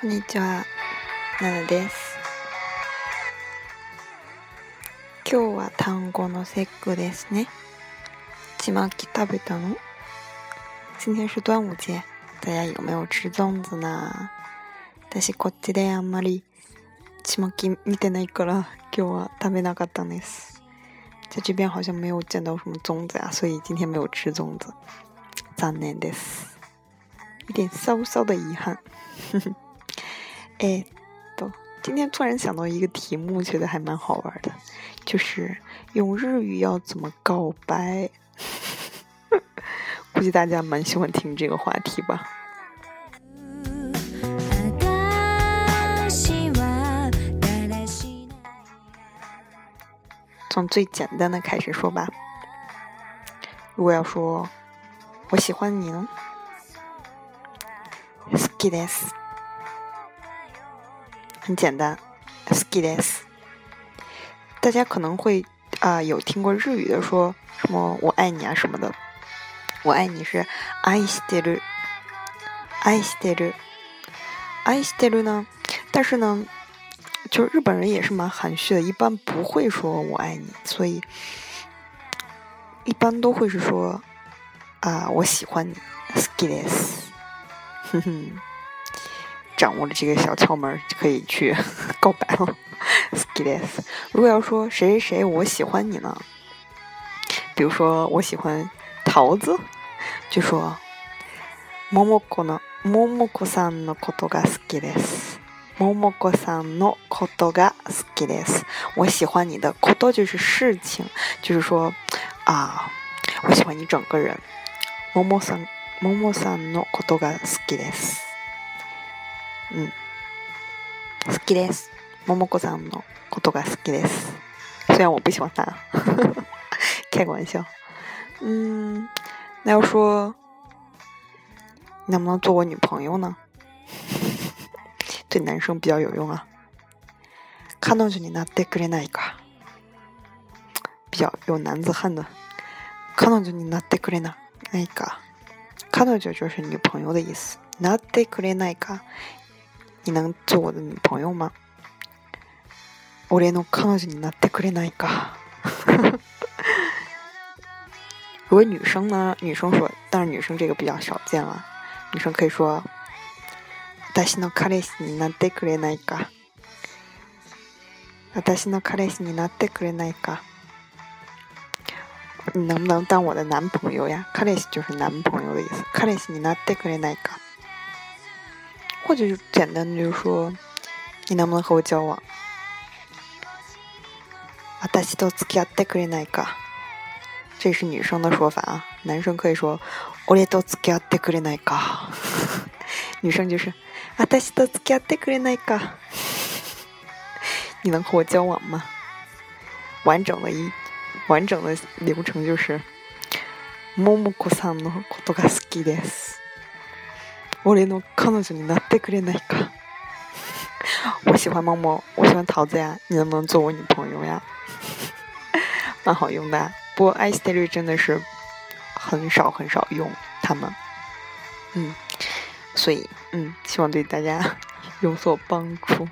こんにちは、ななです。今日は単語の節句ですね。ちまき食べたの？今天是端午节，大家有没有吃粽子呢？私こっちであんまりちまき見てないから今日は食べなかったんです。在这边好像没有见到什么粽子呀，所以今天没有吃粽子。残念です。有点稍稍的遗憾。哎，都今天突然想到一个题目，觉得还蛮好玩的，就是用日语要怎么告白？估计大家蛮喜欢听这个话题吧。从最简单的开始说吧。如果要说我喜欢你呢？好きです。 很简单，好きです。大家可能会啊有听过日语的说什么我爱你啊什么的，我爱你是愛してる，愛してる，愛してる呢？但是呢，就日本人也是蛮含蓄的，一般不会说我爱你，所以一般都会是说啊我喜欢你，好きです。哼哼， 掌握了这个小窍门，就可以去告白了。Skills，如果要说谁谁谁我喜欢你呢？比如说我喜欢桃子，就说ももこのももこさんのことが好きです。ももこさんのことが好きです。我喜欢你的こと就是事情，就是说啊，我喜欢你整个人。ももさん。ももさんのことが好きです。 うん。好きです。ももこさんのことが好きです。虽然我不喜欢他，开个玩笑。嗯，那要说能不能做我女朋友呢？对男生比较有用啊。彼女になってくれないか？比较有男子汉的。彼女になってくれないか？彼女就是女朋友的意思。なってくれないか？你能做我的女朋友吗？俺の彼女になってくれないか？如果女生呢？女生说，但是女生这个比较少见了。女生可以说，私の彼氏になってくれないか？私の彼氏になってくれないか？你能不能当我的男朋友呀？彼氏就是男朋友的意思。彼氏になってくれないか？或者就简单的就是说，你能不能和我交往？私と付き合ってくれないか？这是女生的说法啊。男生可以说，俺と付き合ってくれないか？女生就是，私と付き合ってくれないか？你能和我交往吗？完整的一。完整的流程就是，ももこさんのことが好きです。 俺の彼女になってくれないか？我喜欢猫猫，我喜欢桃子呀，你能不能做我女朋友呀？蛮好用的，不过 I stay 真的是很少很少用他们，嗯，所以嗯，希望对大家有所帮助。